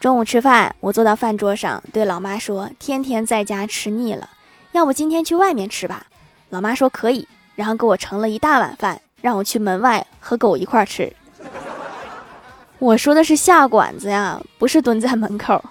中午吃饭我坐到饭桌上对老妈说天天在家吃腻了要不今天去外面吃吧？老妈说可以然后给我盛了一大碗饭让我去门外和狗一块儿吃。我说的是下馆子呀不是蹲在门口